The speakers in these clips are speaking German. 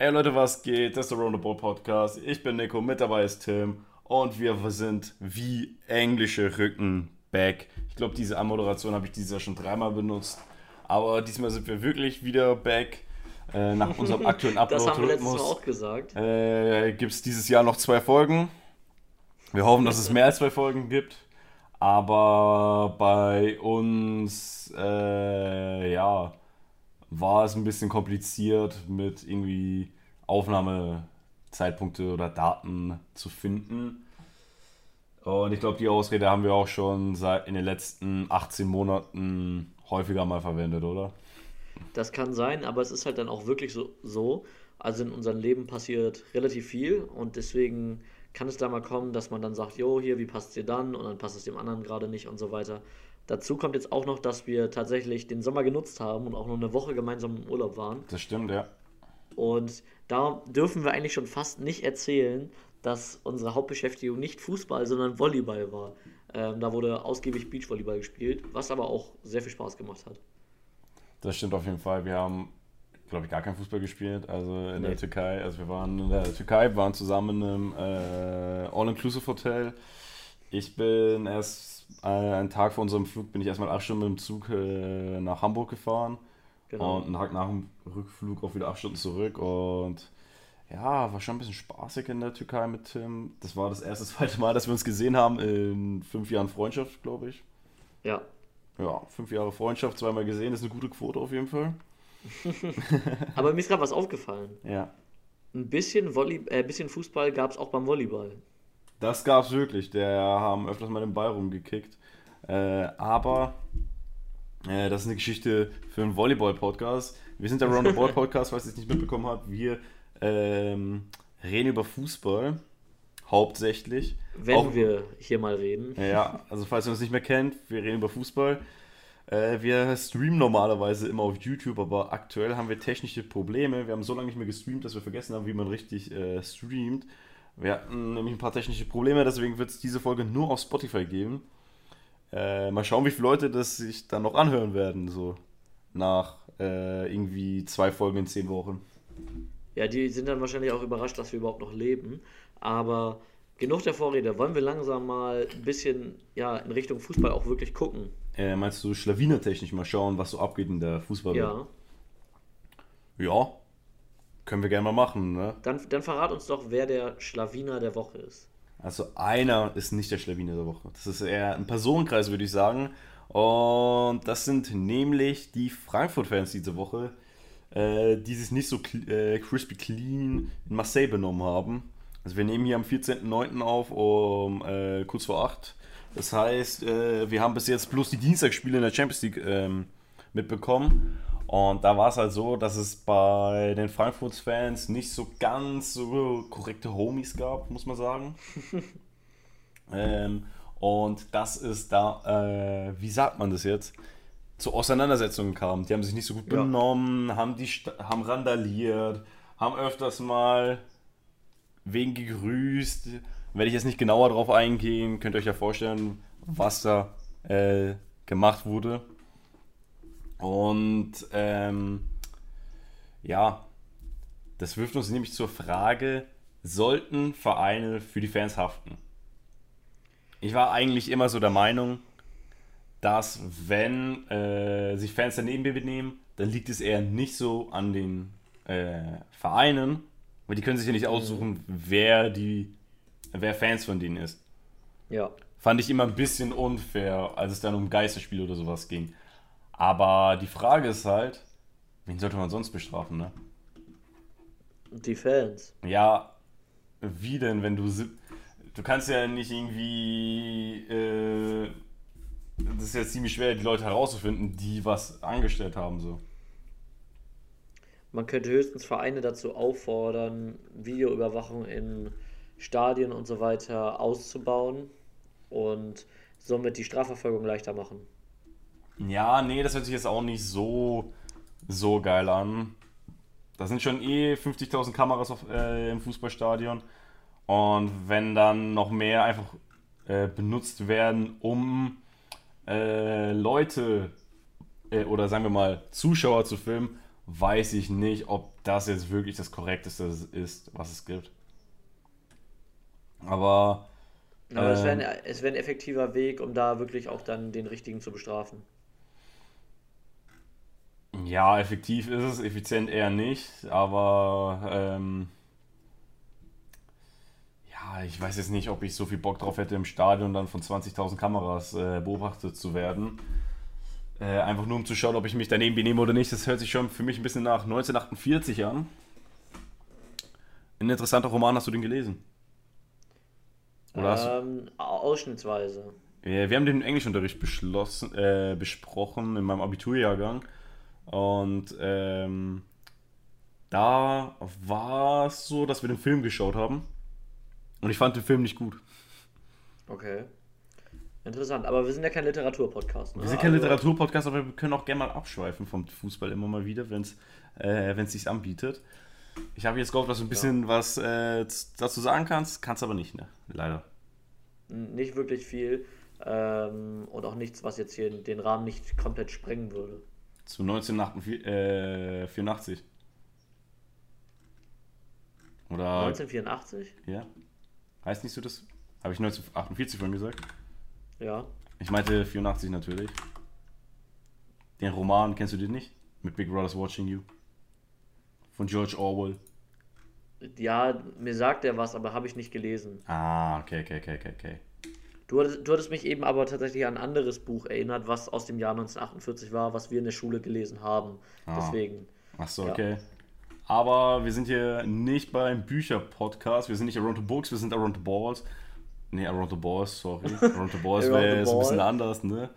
Ey Leute, was geht? Das ist der Roundabout Podcast. Ich bin Nico, mit dabei ist Tim und wir sind wie englische Rücken back. Ich glaube, diese Anmoderation habe ich dieses Jahr schon dreimal benutzt. Aber diesmal sind wir wirklich wieder back. Äh, nach unserem aktuellen Upload-Rhythmus. das haben wir letztes Mal auch gesagt. Äh, gibt es dieses Jahr noch zwei Folgen. Wir hoffen, dass es mehr als zwei Folgen gibt. Aber bei uns, äh, ja, war es ein bisschen kompliziert mit irgendwie Aufnahmezeitpunkte oder Daten zu finden. Und ich glaube, die Ausrede haben wir auch schon seit in den letzten 18 Monaten häufiger mal verwendet, oder? Das kann sein, aber es ist halt dann auch wirklich so, so. Also in unserem Leben passiert relativ viel und deswegen kann es da mal kommen, dass man dann sagt, jo, hier, wie passt es dir dann? Und dann passt es dem anderen gerade nicht und so weiter. Dazu kommt jetzt auch noch, dass wir tatsächlich den Sommer genutzt haben und auch noch eine Woche gemeinsam im Urlaub waren. Das stimmt, ja. Und da dürfen wir eigentlich schon fast nicht erzählen, dass unsere Hauptbeschäftigung nicht Fußball, sondern Volleyball war. Ähm, da wurde ausgiebig Beachvolleyball gespielt, was aber auch sehr viel Spaß gemacht hat. Das stimmt auf jeden Fall. Wir haben, glaube ich, gar kein Fußball gespielt. Also in nee. der Türkei. Also wir waren in der Türkei, waren zusammen in einem äh, All-Inclusive-Hotel. Ich bin erst äh, einen Tag vor unserem Flug bin ich erstmal acht Stunden mit dem Zug äh, nach Hamburg gefahren. Genau. Und einen Tag nach dem Rückflug auch wieder acht Stunden zurück. Und ja, war schon ein bisschen spaßig in der Türkei mit Tim. Das war das erste, zweite Mal, dass wir uns gesehen haben in fünf Jahren Freundschaft, glaube ich. Ja. Ja, fünf Jahre Freundschaft, zweimal gesehen, ist eine gute Quote auf jeden Fall. Aber mir ist gerade was aufgefallen. Ja. Ein bisschen, Volley äh, bisschen Fußball gab es auch beim Volleyball. Das gab's wirklich. Der haben öfters mal den Ball rumgekickt. Äh, aber äh, das ist eine Geschichte für einen Volleyball-Podcast. Wir sind der Roundabout-Podcast, falls ihr es nicht mitbekommen habt. Wir ähm, reden über Fußball. Hauptsächlich. Wenn Auch, wir hier mal reden. Ja, also falls ihr uns nicht mehr kennt, wir reden über Fußball. Äh, wir streamen normalerweise immer auf YouTube, aber aktuell haben wir technische Probleme. Wir haben so lange nicht mehr gestreamt, dass wir vergessen haben, wie man richtig äh, streamt. Wir hatten nämlich ein paar technische Probleme, deswegen wird es diese Folge nur auf Spotify geben. Äh, mal schauen, wie viele Leute das sich dann noch anhören werden, so nach äh, irgendwie zwei Folgen in zehn Wochen. Ja, die sind dann wahrscheinlich auch überrascht, dass wir überhaupt noch leben. Aber genug der Vorrede. Wollen wir langsam mal ein bisschen ja, in Richtung Fußball auch wirklich gucken? Äh, meinst du schlawinertechnisch mal schauen, was so abgeht in der Fußball? Ja. Ja, können wir gerne mal machen, ne? Dann, dann verrat uns doch, wer der Schlawiner der Woche ist. Also einer ist nicht der Schlawiner der Woche. Das ist eher ein Personenkreis, würde ich sagen. Und das sind nämlich die Frankfurt-Fans diese Woche, äh, die sich nicht so äh, crispy clean in Marseille benommen haben. Also wir nehmen hier am 14.09. auf um äh, kurz vor 8. Das heißt, äh, wir haben bis jetzt bloß die Dienstagsspiele in der Champions League ähm, mitbekommen. Und da war es halt so, dass es bei den Frankfurt-Fans nicht so ganz so korrekte Homies gab, muss man sagen. ähm, und das ist da, äh, wie sagt man das jetzt, zu Auseinandersetzungen kam. Die haben sich nicht so gut benommen, ja. haben, die, haben randaliert, haben öfters mal wegen gegrüßt. Werde ich jetzt nicht genauer drauf eingehen, könnt ihr euch ja vorstellen, was da äh, gemacht wurde. Und ähm, ja, das wirft uns nämlich zur Frage, sollten Vereine für die Fans haften? Ich war eigentlich immer so der Meinung, dass wenn äh, sich Fans daneben benehmen, dann liegt es eher nicht so an den äh, Vereinen, weil die können sich ja nicht aussuchen, wer die, wer Fans von denen ist. Ja. Fand ich immer ein bisschen unfair, als es dann um Geisterspiele oder sowas ging. Aber die Frage ist halt, wen sollte man sonst bestrafen, ne? Die Fans. Ja, wie denn, wenn du. Du kannst ja nicht irgendwie. Äh, das ist ja ziemlich schwer, die Leute herauszufinden, die was angestellt haben, so. Man könnte höchstens Vereine dazu auffordern, Videoüberwachung in Stadien und so weiter auszubauen und somit die Strafverfolgung leichter machen. Ja, nee, das hört sich jetzt auch nicht so, so geil an. Da sind schon eh 50.000 Kameras auf, äh, im Fußballstadion. Und wenn dann noch mehr einfach äh, benutzt werden, um äh, Leute äh, oder sagen wir mal Zuschauer zu filmen, weiß ich nicht, ob das jetzt wirklich das Korrekteste ist, was es gibt. Aber. Aber es wäre ein, es wär ein effektiver Weg, um da wirklich auch dann den richtigen zu bestrafen. Ja, effektiv ist es, effizient eher nicht, aber ähm, ja, ich weiß jetzt nicht, ob ich so viel Bock drauf hätte, im Stadion dann von 20.000 Kameras äh, beobachtet zu werden. Äh, einfach nur um zu schauen, ob ich mich daneben benehme oder nicht. Das hört sich schon für mich ein bisschen nach 1948 an. Ein interessanter Roman, hast du den gelesen? Oder ähm, ausschnittsweise. Ja, wir haben den Englischunterricht beschlossen, äh, besprochen in meinem Abiturjahrgang. Und ähm, da war es so, dass wir den Film geschaut haben. Und ich fand den Film nicht gut. Okay. Interessant, aber wir sind ja kein Literaturpodcast. Ne? Wir sind kein also... Literaturpodcast, aber wir können auch gerne mal abschweifen vom Fußball immer mal wieder, wenn es äh, sich anbietet. Ich habe jetzt gehofft, dass du ein bisschen ja. was äh, dazu sagen kannst, kannst aber nicht, ne? Leider. Nicht wirklich viel ähm, und auch nichts, was jetzt hier den Rahmen nicht komplett sprengen würde. Zu 1984. Äh, Oder 1984? Ja. Heißt nicht so das? Habe ich 1948 vorhin gesagt? Ja. Ich meinte 84 natürlich. Den Roman kennst du den nicht? Mit Big Brother's Watching You. Von George Orwell. Ja, mir sagt er was, aber habe ich nicht gelesen. Ah, okay, okay, okay, okay, okay. Du hattest, du hattest mich eben aber tatsächlich an ein anderes Buch erinnert, was aus dem Jahr 1948 war, was wir in der Schule gelesen haben. Ah. Deswegen. Ach so, ja. okay. Aber wir sind hier nicht beim Bücher-Podcast, wir sind nicht Around the Books, wir sind Around the Balls. Nee, Around the Balls, sorry. Around the Balls wäre so ein bisschen anders, ne?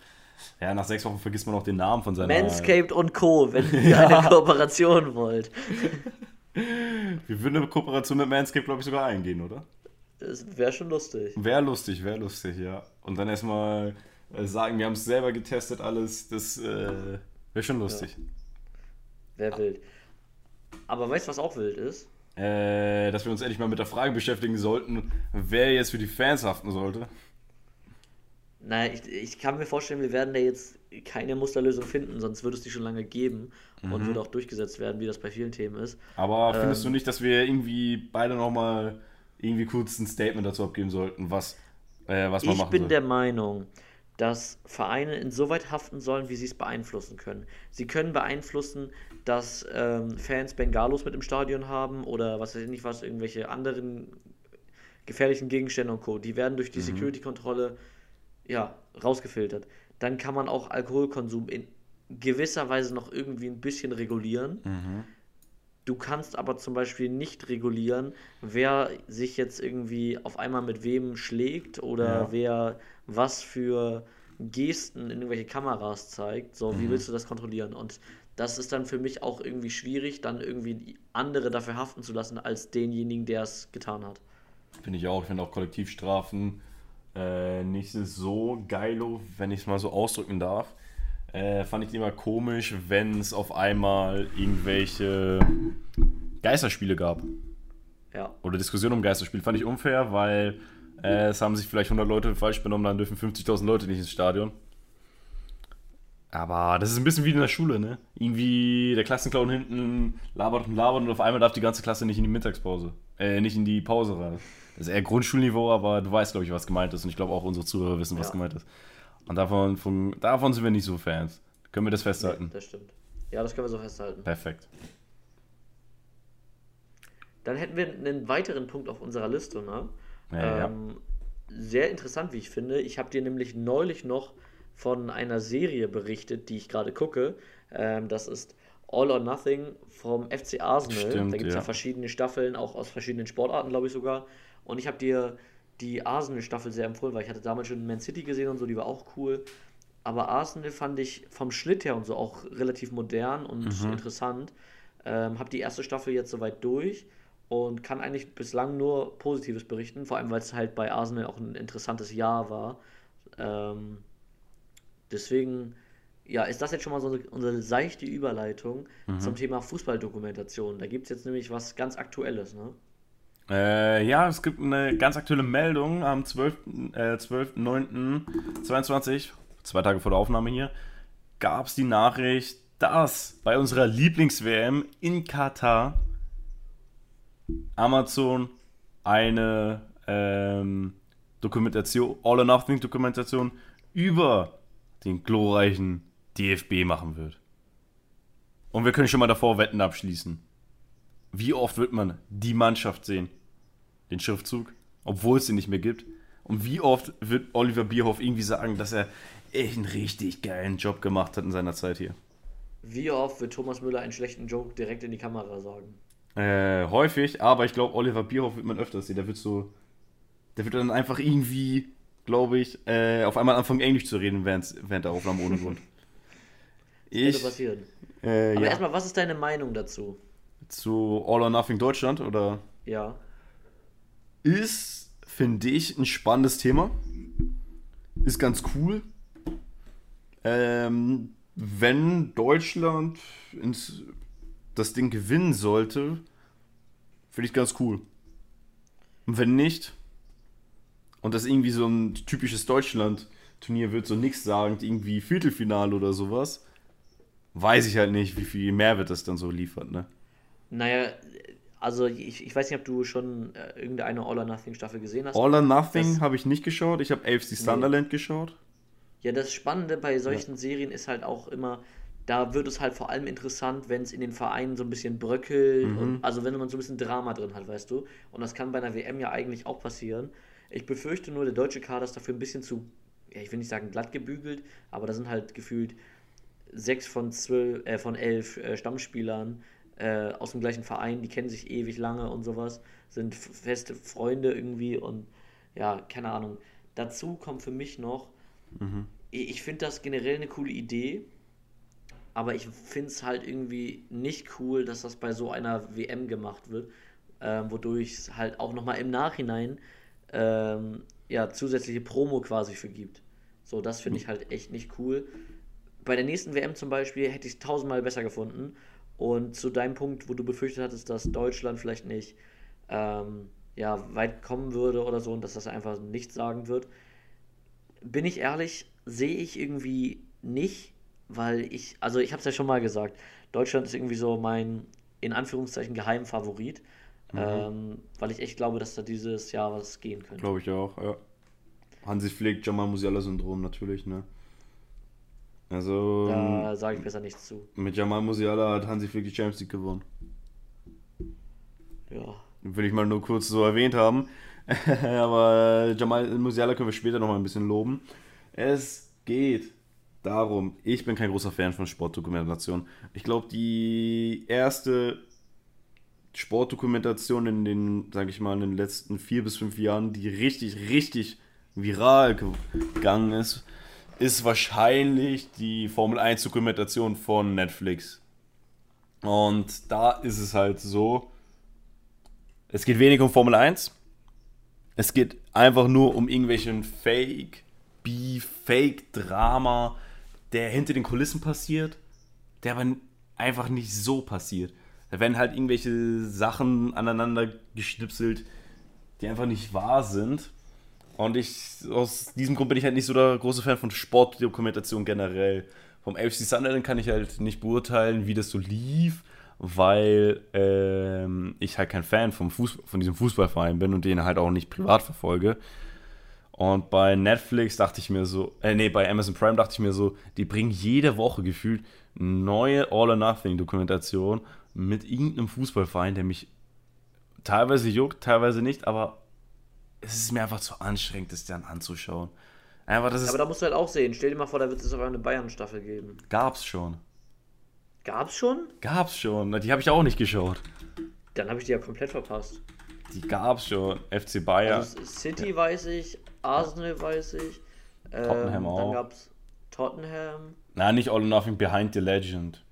Ja, nach sechs Wochen vergisst man auch den Namen von seiner... Manscaped und Co., wenn ihr ja. eine Kooperation wollt. Wir würden eine Kooperation mit Manscaped, glaube ich, sogar eingehen, oder? Wäre schon lustig. Wäre lustig, wäre lustig, ja. Und dann erstmal äh, sagen, wir haben es selber getestet, alles. Das äh, wäre schon lustig. Ja. Wäre wild. Aber weißt du, was auch wild ist? Äh, dass wir uns endlich mal mit der Frage beschäftigen sollten, wer jetzt für die Fans haften sollte. Naja, ich, ich kann mir vorstellen, wir werden da jetzt keine Musterlösung finden, sonst würde es die schon lange geben mhm. und würde auch durchgesetzt werden, wie das bei vielen Themen ist. Aber ähm, findest du nicht, dass wir irgendwie beide nochmal irgendwie kurz ein Statement dazu abgeben sollten, was, äh, was man ich machen Ich bin soll? der Meinung, dass Vereine insoweit haften sollen, wie sie es beeinflussen können. Sie können beeinflussen, dass ähm, Fans Bengalos mit im Stadion haben oder was weiß ich nicht was, irgendwelche anderen gefährlichen Gegenstände und Co. Die werden durch die mhm. Security-Kontrolle ja, rausgefiltert. Dann kann man auch Alkoholkonsum in gewisser Weise noch irgendwie ein bisschen regulieren. Mhm. Du kannst aber zum Beispiel nicht regulieren, wer sich jetzt irgendwie auf einmal mit wem schlägt oder ja. wer was für Gesten in irgendwelche Kameras zeigt. So, mhm. wie willst du das kontrollieren? Und das ist dann für mich auch irgendwie schwierig, dann irgendwie andere dafür haften zu lassen, als denjenigen, der es getan hat. Finde ich auch. Ich finde auch Kollektivstrafen äh, nicht so geilo, wenn ich es mal so ausdrücken darf. Äh, fand ich immer komisch, wenn es auf einmal irgendwelche Geisterspiele gab. Ja. Oder Diskussionen um Geisterspiele. Fand ich unfair, weil äh, es haben sich vielleicht 100 Leute falsch benommen, dann dürfen 50.000 Leute nicht ins Stadion. Aber das ist ein bisschen wie in der Schule, ne? Irgendwie der Klassenclown hinten labert und labert und auf einmal darf die ganze Klasse nicht in die Mittagspause. Äh, nicht in die Pause rein. Das ist eher Grundschulniveau, aber du weißt, glaube ich, was gemeint ist. Und ich glaube auch unsere Zuhörer wissen, was ja. gemeint ist. Und davon, von, davon sind wir nicht so Fans. Können wir das festhalten? Ja, das stimmt. Ja, das können wir so festhalten. Perfekt. Dann hätten wir einen weiteren Punkt auf unserer Liste, ne? Ja, ähm, ja. Sehr interessant, wie ich finde. Ich habe dir nämlich neulich noch von einer Serie berichtet, die ich gerade gucke. Ähm, das ist All or Nothing vom FC Arsenal. Stimmt, da gibt es ja. ja. verschiedene Staffeln, auch aus verschiedenen Sportarten, glaube ich sogar. Und ich habe dir die Arsenal-Staffel sehr empfohlen, weil ich hatte damals schon Man City gesehen und so, die war auch cool. Aber Arsenal fand ich vom Schnitt her und so auch relativ modern und mhm. interessant. Ähm, habe die erste Staffel jetzt soweit durch und kann eigentlich bislang nur Positives berichten, vor allem weil es halt bei Arsenal auch ein interessantes Jahr war. Ähm, deswegen, ja, ist das jetzt schon mal so eine, unsere seichte Überleitung mhm. zum Thema Fußballdokumentation. Da gibt es jetzt nämlich was ganz Aktuelles, ne? Äh, ja, es gibt eine ganz aktuelle Meldung am 12.09.22, äh, 12 zwei Tage vor der Aufnahme hier, gab es die Nachricht, dass bei unserer Lieblings-WM in Katar Amazon eine ähm, Dokumentation, All or Nothing Dokumentation über den glorreichen DFB machen wird. Und wir können schon mal davor Wetten abschließen. Wie oft wird man die Mannschaft sehen? Den Schriftzug, obwohl es den nicht mehr gibt. Und wie oft wird Oliver Bierhoff irgendwie sagen, dass er echt einen richtig geilen Job gemacht hat in seiner Zeit hier? Wie oft wird Thomas Müller einen schlechten Joke direkt in die Kamera sagen? Äh, häufig, aber ich glaube, Oliver Bierhoff wird man öfters sehen. Der wird so. Der wird dann einfach irgendwie, glaube ich, äh, auf einmal anfangen, Englisch zu reden während, während der Aufnahme ohne Grund. Ich, könnte passieren. Äh, aber ja. erstmal, was ist deine Meinung dazu? Zu All or Nothing Deutschland oder? Ja. Ist, finde ich, ein spannendes Thema. Ist ganz cool. Ähm, wenn Deutschland ins, das Ding gewinnen sollte, finde ich ganz cool. Und wenn nicht, und das irgendwie so ein typisches Deutschland-Turnier wird, so nichts sagend, irgendwie Viertelfinale oder sowas, weiß ich halt nicht, wie viel Mehrwert das dann so liefert, ne? Naja, also ich, ich weiß nicht, ob du schon äh, irgendeine All or Nothing Staffel gesehen hast. All or Nothing habe ich nicht geschaut, ich habe AFC Sunderland nee. geschaut. Ja, das Spannende bei solchen ja. Serien ist halt auch immer, da wird es halt vor allem interessant, wenn es in den Vereinen so ein bisschen bröckelt, mhm. und, also wenn man so ein bisschen Drama drin hat, weißt du. Und das kann bei einer WM ja eigentlich auch passieren. Ich befürchte nur, der deutsche Kader ist dafür ein bisschen zu, ja, ich will nicht sagen glatt gebügelt, aber da sind halt gefühlt sechs von zwölf, äh, von elf äh, Stammspielern äh, aus dem gleichen Verein, die kennen sich ewig lange und sowas, sind feste Freunde irgendwie und ja, keine Ahnung. Dazu kommt für mich noch, Mhm. Ich finde das generell eine coole Idee, aber ich finde es halt irgendwie nicht cool, dass das bei so einer WM gemacht wird, äh, wodurch es halt auch nochmal im Nachhinein ähm, ja, zusätzliche Promo quasi für gibt. So, das finde ich halt echt nicht cool. Bei der nächsten WM zum Beispiel hätte ich es tausendmal besser gefunden. Und zu deinem Punkt, wo du befürchtet hattest, dass Deutschland vielleicht nicht ähm, ja, weit kommen würde oder so und dass das einfach nichts sagen wird, bin ich ehrlich, sehe ich irgendwie nicht, weil ich, also ich habe es ja schon mal gesagt, Deutschland ist irgendwie so mein, in Anführungszeichen, Geheimfavorit, mhm. ähm, weil ich echt glaube, dass da dieses Jahr was gehen könnte. Glaube ich auch, ja. Hansi Flick, Jamal Musiala-Syndrom natürlich, ne? Also. Da ähm, sage ich besser nichts zu. Mit Jamal Musiala hat Hansi Flick die Champions League gewonnen. Ja. Will ich mal nur kurz so erwähnt haben. Aber Jamal Musiala können wir später noch mal ein bisschen loben. Es geht darum, ich bin kein großer Fan von Sportdokumentation. Ich glaube, die erste Sportdokumentation in den, sage ich mal, in den letzten vier bis fünf Jahren, die richtig, richtig viral gegangen ist, ist wahrscheinlich die Formel 1 Dokumentation von Netflix. Und da ist es halt so, es geht wenig um Formel 1, es geht einfach nur um irgendwelchen Fake Beef, Fake Drama, der hinter den Kulissen passiert, der aber einfach nicht so passiert. Da werden halt irgendwelche Sachen aneinander geschnipselt, die einfach nicht wahr sind. Und ich, aus diesem Grund bin ich halt nicht so der große Fan von Sportdokumentation generell. Vom FC Sunderland kann ich halt nicht beurteilen, wie das so lief weil ähm, ich halt kein Fan vom Fußball, von diesem Fußballverein bin und den halt auch nicht privat verfolge. Und bei Netflix dachte ich mir so, äh, nee, bei Amazon Prime dachte ich mir so, die bringen jede Woche gefühlt neue All or Nothing Dokumentation mit irgendeinem Fußballverein, der mich teilweise juckt, teilweise nicht, aber es ist mir einfach zu anstrengend, das dann anzuschauen. Einfach, das ist aber da musst du halt auch sehen, stell dir mal vor, da wird es auf eine Bayern-Staffel geben. Gab's schon. Gab's schon? Gab's schon. Die habe ich auch nicht geschaut. Dann habe ich die ja komplett verpasst. Die gab's schon. FC Bayern. Also City ja. weiß ich, Arsenal weiß ich. Ähm, Tottenham auch. Dann gab's Tottenham. Nein, nicht All or Nothing, Behind the Legend.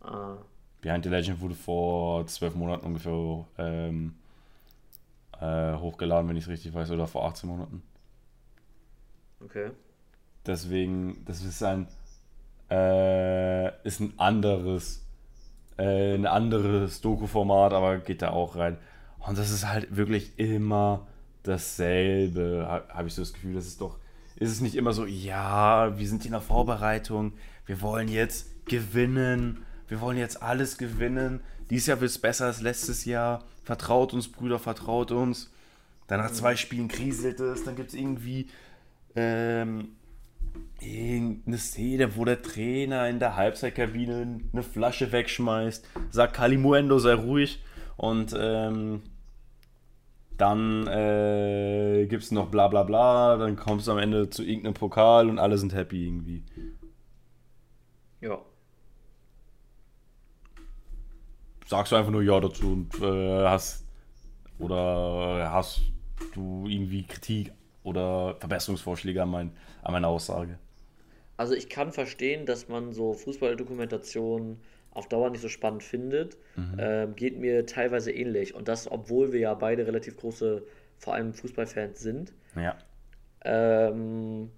Ah. Behind the Legend wurde vor zwölf Monaten ungefähr ähm, äh, hochgeladen, wenn ich es richtig weiß, oder vor 18 Monaten. Okay. Deswegen, das ist ein äh, ist ein anderes, äh, ein anderes Doku-Format, aber geht da auch rein. Und das ist halt wirklich immer dasselbe, habe hab ich so das Gefühl. Das ist doch, ist es nicht immer so, ja, wir sind hier in der Vorbereitung, wir wollen jetzt gewinnen. Wir wollen jetzt alles gewinnen. Dieses Jahr wird es besser als letztes Jahr. Vertraut uns, Brüder, vertraut uns. Dann nach zwei Spielen kriselt es. Dann gibt es irgendwie ähm, irgendeine Szene, wo der Trainer in der Halbzeitkabine eine Flasche wegschmeißt. Sagt Kalimuendo, sei ruhig. Und ähm, dann äh, gibt es noch bla bla bla. Dann kommst du am Ende zu irgendeinem Pokal und alle sind happy irgendwie. Ja. Sagst du einfach nur Ja dazu und äh, hast. Oder hast du irgendwie Kritik oder Verbesserungsvorschläge an, mein, an meiner Aussage? Also ich kann verstehen, dass man so Fußballdokumentationen auf Dauer nicht so spannend findet. Ähm, geht mir teilweise ähnlich. Und das, obwohl wir ja beide relativ große, vor allem Fußballfans sind. Ja. Ähm,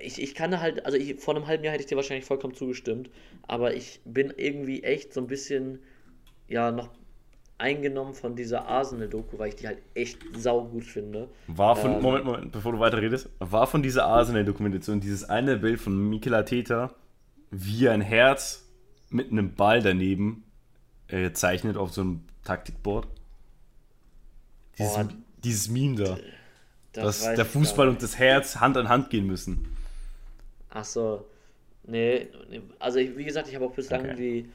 ich, ich kann halt, also ich, vor einem halben Jahr hätte ich dir wahrscheinlich vollkommen zugestimmt, aber ich bin irgendwie echt so ein bisschen, ja, noch eingenommen von dieser Arsenal-Doku, weil ich die halt echt saugut finde. War von, Ähm, Moment, Moment, bevor du weiterredest, war von dieser Arsenal-Dokumentation dieses eine Bild von Mikel Arteta, wie ein Herz mit einem Ball daneben äh, zeichnet auf so einem Taktikboard. Dieses, Boah, dieses Meme da, das dass der Fußball und das Herz Hand an Hand gehen müssen. Ach so. Nee, also ich, wie gesagt, ich habe auch bislang Okay. die,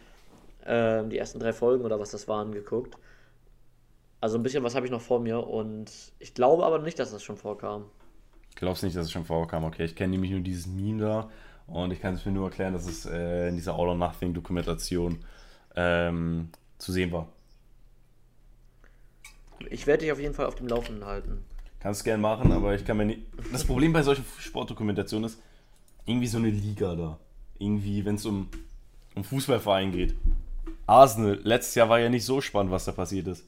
ähm, die ersten drei Folgen oder was das waren geguckt. Also ein bisschen was habe ich noch vor mir und ich glaube aber nicht, dass das schon vorkam. Glaubst nicht, dass es schon vorkam? Okay, ich kenne nämlich nur dieses Meme da und ich kann es mir nur erklären, dass es äh, in dieser All or Nothing Dokumentation ähm, zu sehen war. Ich werde dich auf jeden Fall auf dem Laufenden halten. Kannst gern machen, aber ich kann mir nicht. Das Problem bei solchen Sportdokumentationen ist, irgendwie so eine Liga da. Irgendwie, wenn es um, um Fußballverein geht. Arsenal, letztes Jahr war ja nicht so spannend, was da passiert ist.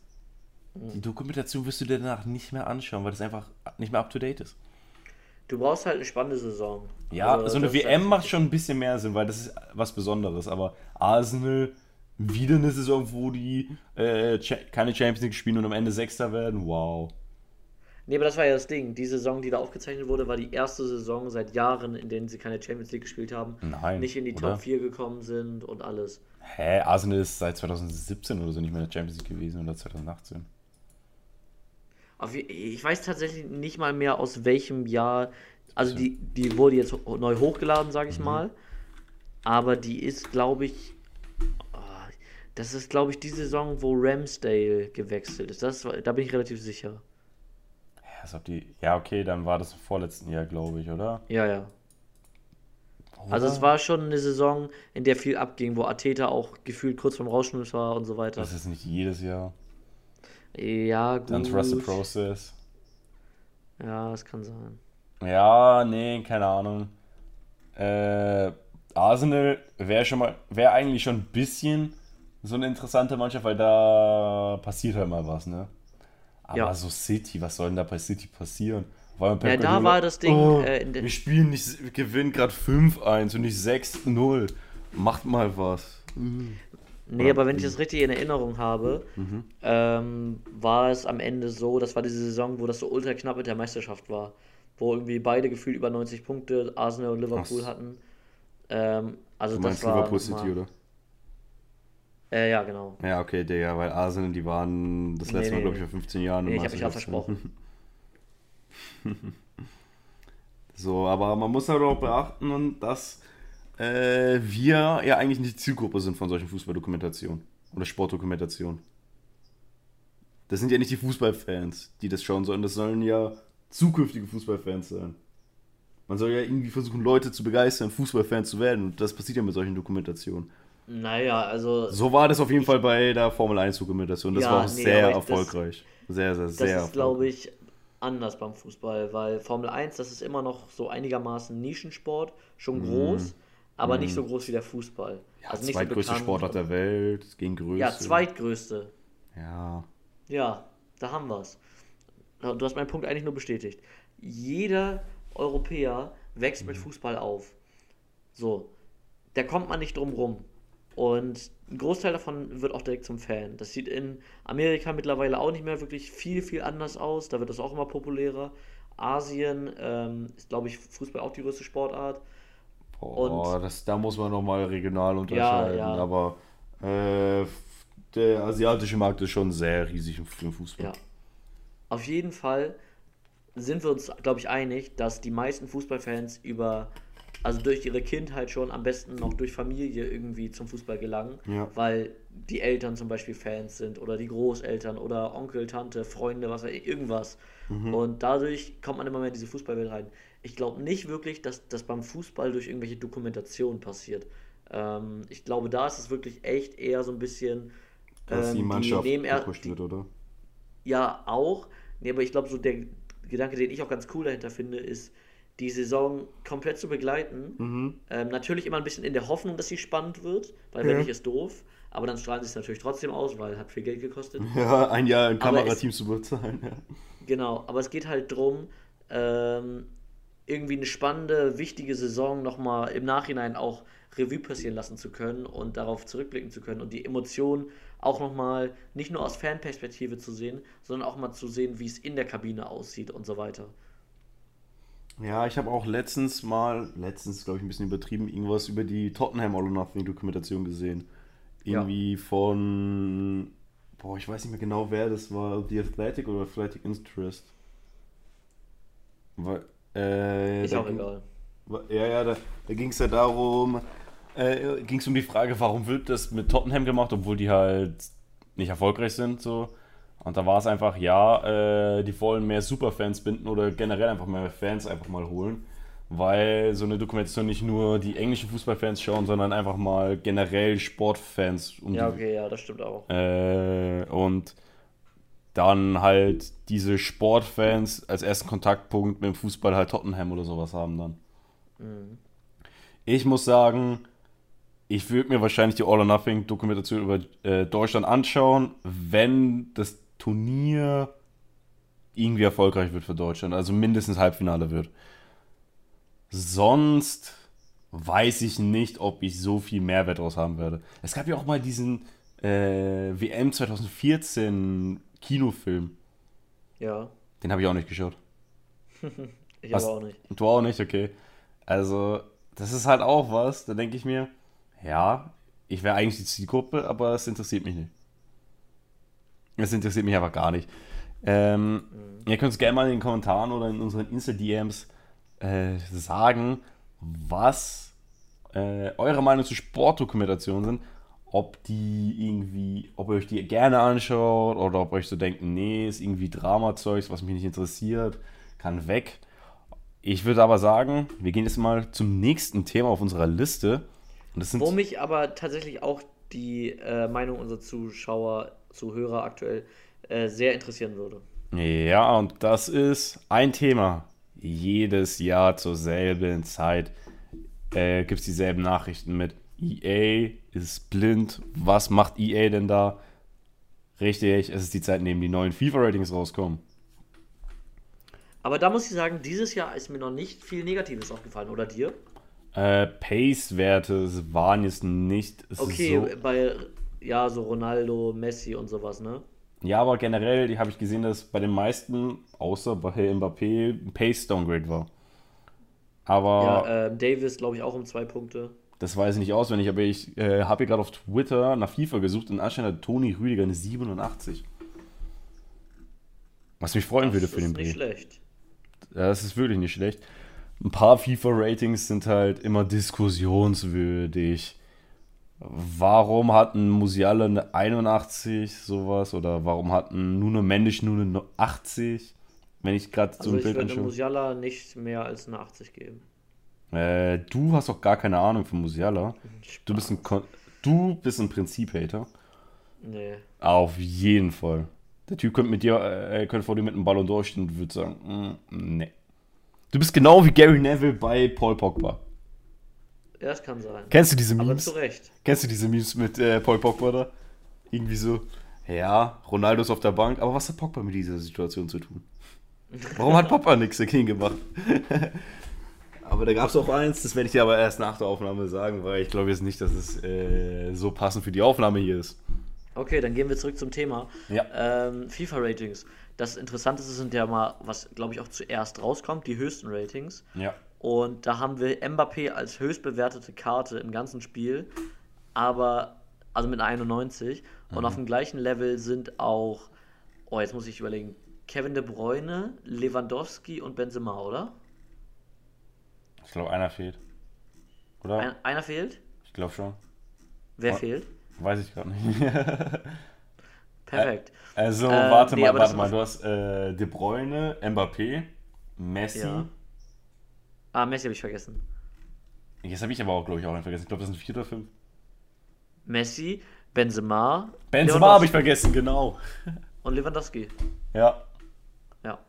Die Dokumentation wirst du dir danach nicht mehr anschauen, weil das einfach nicht mehr up to date ist. Du brauchst halt eine spannende Saison. Ja, Also, so eine WM halt- macht schon ein bisschen mehr Sinn, weil das ist was Besonderes. Aber Arsenal, wieder eine Saison, wo die äh, keine Champions League spielen und am Ende Sechster werden, wow. Nee, aber das war ja das Ding. Die Saison, die da aufgezeichnet wurde, war die erste Saison seit Jahren, in denen sie keine Champions League gespielt haben. Nein, Nicht in die oder? Top 4 gekommen sind und alles. Hä, Arsenal ist seit 2017 oder so nicht mehr in der Champions League gewesen oder 2018. Auf, je- ich weiß tatsächlich nicht mal mehr aus welchem Jahr. Also die, die wurde jetzt neu hochgeladen, sage ich mal. Aber die ist, glaube ich. ah, Das ist, glaube ich, die Saison, wo Ramsdale gewechselt ist. Das, da bin ich relativ sicher. Ja, als ob die, ja, okay, dann war das im vorletzten Jahr, glaube ich, oder? Ja, ja. Also Oder? es war schon eine Saison, in der viel abging, wo Ateta auch gefühlt kurz vorm Rausschmiss war und so weiter. Das ist nicht jedes Jahr. Ja, gut. Dann Trust the Process. Ja, das kann sein. Ja, nee, keine Ahnung. Äh, Arsenal wäre schon mal, wäre eigentlich schon ein bisschen so eine interessante Mannschaft, weil da passiert halt mal was, ne? Aber Ja. so City, was soll denn da bei City passieren? Weil Ja, da war das Ding, äh, in der- wir spielen nicht, wir gewinnen gerade 5-1 und nicht 6-0. Macht mal was. Nee, Oder- aber wenn ich das richtig in Erinnerung habe, Mhm. ähm, war es am Ende so, das war diese Saison, wo das so ultra knapp mit der Meisterschaft war. Wo irgendwie beide gefühlt über 90 Punkte, Arsenal und Liverpool Ach. hatten. Ähm, also Du das meinst war Liverpool City, oder? Äh, ja, genau. Ja, okay, Digga, weil Arsenal, die waren das letzte Nee, Mal, glaube ich, vor 15 Jahren. Nee, ich hab mich grad Meisterschaftsrennen. So, aber man muss halt auch beachten, dass äh, wir ja eigentlich nicht die Zielgruppe sind von solchen Fußballdokumentationen oder Sportdokumentationen. Das sind ja nicht die Fußballfans, die das schauen sollen, das sollen ja zukünftige Fußballfans sein. Man soll ja irgendwie versuchen, Leute zu begeistern, Fußballfans zu werden und das passiert ja mit solchen Dokumentationen. Naja, also So war das auf jeden Fall bei der Formel 1 Dokumentation. Das Ja, war auch nee, sehr aber ich- das- erfolgreich. sehr, sehr, das sehr ist, glaube ich, anders beim Fußball, weil Formel 1, das ist immer noch so einigermaßen Nischensport, schon groß, aber nicht so groß wie der Fußball. Mhm. Ja, also zweitgrößte so. Sportart der Welt, gegen Größe. Ja, zweitgrößte. Ja. Ja, da haben wir es. Du hast meinen Punkt eigentlich nur bestätigt. Jeder Europäer wächst mit Fußball auf. So, da kommt man nicht drum rum. Und ein Großteil davon wird auch direkt zum Fan. Das sieht in Amerika mittlerweile auch nicht mehr wirklich viel, viel anders aus. Da wird das auch immer populärer. Asien ähm, ist, glaube ich, Fußball auch die größte Sportart. Boah, das, da muss man nochmal regional unterscheiden. ja. Aber äh, der asiatische Markt ist schon sehr riesig für den Fußball. Ja. Auf jeden Fall sind wir uns, glaube ich, einig, dass die meisten Fußballfans über, also durch ihre Kindheit schon am besten noch durch Familie irgendwie zum Fußball gelangen, Ja. weil die Eltern zum Beispiel Fans sind oder die Großeltern oder Onkel, Tante, Freunde, was weiß ich, irgendwas. Und dadurch kommt man immer mehr in diese Fußballwelt rein. Ich glaube nicht wirklich, dass das beim Fußball durch irgendwelche Dokumentationen passiert. Ähm, ich glaube, da ist es wirklich echt eher so ein bisschen. Dass ähm, die Mannschaft eher- gepusht die- wird, oder? ja, auch. Nee, aber ich glaube, so der Gedanke, den ich auch ganz cool dahinter finde, ist, die Saison komplett zu begleiten. Ähm, natürlich immer ein bisschen in der Hoffnung, dass sie spannend wird, weil wenn Ja. nicht ist doof. Aber dann strahlen sie es natürlich trotzdem aus, weil hat viel Geld gekostet. Ja, ein Jahr ein Kamerateam zu bezahlen. Ja. Genau, aber es geht halt drum, ähm, irgendwie eine spannende, wichtige Saison nochmal im Nachhinein auch Revue passieren lassen zu können und darauf zurückblicken zu können und die Emotionen auch nochmal nicht nur aus Fanperspektive zu sehen, sondern auch mal zu sehen, wie es in der Kabine aussieht und so weiter. Ja, ich habe auch letztens mal, letztens glaube ich ein bisschen übertrieben, irgendwas über die Tottenham All or Nothing Dokumentation gesehen. Irgendwie von, boah, ich weiß nicht mehr genau, wer das war, The Athletic oder Athletic Interest. Weil, äh, Ist auch ging- egal. Ja, ja, da, da ging es ja darum, äh, ging es um die Frage, warum wird das mit Tottenham gemacht, obwohl die halt nicht erfolgreich sind, so. Und da war es einfach, ja, äh, die wollen mehr Superfans binden oder generell einfach mehr Fans einfach mal holen, weil so eine Dokumentation nicht nur die englischen Fußballfans schauen, sondern einfach mal generell Sportfans um Ja, die okay, ja, das stimmt auch. äh, und dann halt diese Sportfans als ersten Kontaktpunkt mit dem Fußball halt Tottenham oder sowas haben dann. Ich muss sagen, ich würde mir wahrscheinlich die All or Nothing Dokumentation über äh, Deutschland anschauen, wenn das Turnier irgendwie erfolgreich wird für Deutschland, also mindestens Halbfinale wird. Sonst weiß ich nicht, ob ich so viel Mehrwert draus haben werde. Es gab ja auch mal diesen äh, WM 2014 Kinofilm. Ja, Den habe ich auch nicht geschaut. ich Was? aber auch nicht. Du auch nicht, okay. Also, das ist halt auch was, da denke ich mir, ja, ich wäre eigentlich die Zielgruppe, aber es interessiert mich nicht. Es interessiert mich aber gar nicht. Ähm, Ihr könnt es gerne mal in den Kommentaren oder in unseren Insta-DMs äh, sagen, was äh, eure Meinung zu Sportdokumentationen sind. Ob die irgendwie, ob ihr euch die gerne anschaut oder ob euch so denkt, nee, ist irgendwie Dramazeugs, was mich nicht interessiert, kann weg. Ich würde aber sagen, wir gehen jetzt mal zum nächsten Thema auf unserer Liste. Das Wo mich aber tatsächlich auch die äh, Meinung unserer Zuschauer, Zuhörer aktuell äh, sehr interessieren würde. Ja, und das ist ein Thema. Jedes Jahr zur selben Zeit äh, gibt es dieselben Nachrichten mit EA ist blind. Was macht EA denn da? Richtig, es ist die Zeit, in der die neuen FIFA-Ratings rauskommen. Aber da muss ich sagen, dieses Jahr ist mir noch nicht viel Negatives aufgefallen, oder dir? Äh, Pace-Werte waren jetzt nicht. Okay, so, bei ja, so Ronaldo, Messi und sowas, ne? ja, aber generell die habe ich gesehen, dass bei den meisten, außer bei Mbappé, ein Pace-Downgrade war. Aber Ja, ähm, Davis, glaube ich, auch um zwei Punkte. Das weiß ich nicht auswendig, aber ich äh, habe hier gerade auf Twitter nach FIFA gesucht und anscheinend hat Toni Rüdiger eine 87. Was mich freuen würde Das für den ist nicht schlecht. Das ist wirklich nicht schlecht. Ein paar FIFA-Ratings sind halt immer diskussionswürdig. Warum hat ein Musiala eine 81, sowas? Oder warum hat ein Nuno Mendes nur eine 80? Wenn ich gerade so Also ein ich Bild würde anschaue. Musiala nicht mehr als eine 80 geben. Äh, du hast doch gar keine Ahnung von Musiala. Du bist ein, Kon du bist ein Prinzip-Hater. Nee. Auf jeden Fall. Der Typ könnte mit dir, äh, könnte vor dir mit einem Ballon durchstehen und würde sagen, mm, nee. Du bist genau wie Gary Neville bei Paul Pogba. Ja, das kann sein. Kennst du diese Aber Memes? zu Recht. Kennst du diese Memes mit äh, Paul Pogba da? Irgendwie so, ja, Ronaldo ist auf der Bank, aber was hat Pogba mit dieser Situation zu tun? Warum hat Pogba nichts dagegen gemacht? aber da gab es auch eins, das werde ich dir aber erst nach der Aufnahme sagen, weil ich glaube jetzt nicht, dass es äh, so passend für die Aufnahme hier ist. Okay, dann gehen wir zurück zum Thema. Ja. Ähm, FIFA-Ratings. Das Interessanteste sind ja mal, was glaube ich auch zuerst rauskommt, die höchsten Ratings. Ja. Und da haben wir Mbappé als höchst bewertete Karte im ganzen Spiel, aber also mit 91. Und auf dem gleichen Level sind auch, oh, jetzt muss ich überlegen, Kevin De Bruyne, Lewandowski und Benzema, oder? Ich glaube, einer fehlt. Oder? Ein, einer fehlt? Ich glaube schon. Wer Oh. fehlt? Weiß ich gerade nicht. Perfekt. Also, Ähm, warte nee, mal, warte mal. Du hast äh, De Bruyne, Mbappé, Messi. Ja. Ah, Messi habe ich vergessen. Jetzt habe ich aber auch, glaube ich, auch einen vergessen. Ich glaube, das sind vier oder fünf. Messi, Benzema, Benzema habe ich vergessen, genau. und Lewandowski. Ja. Ja,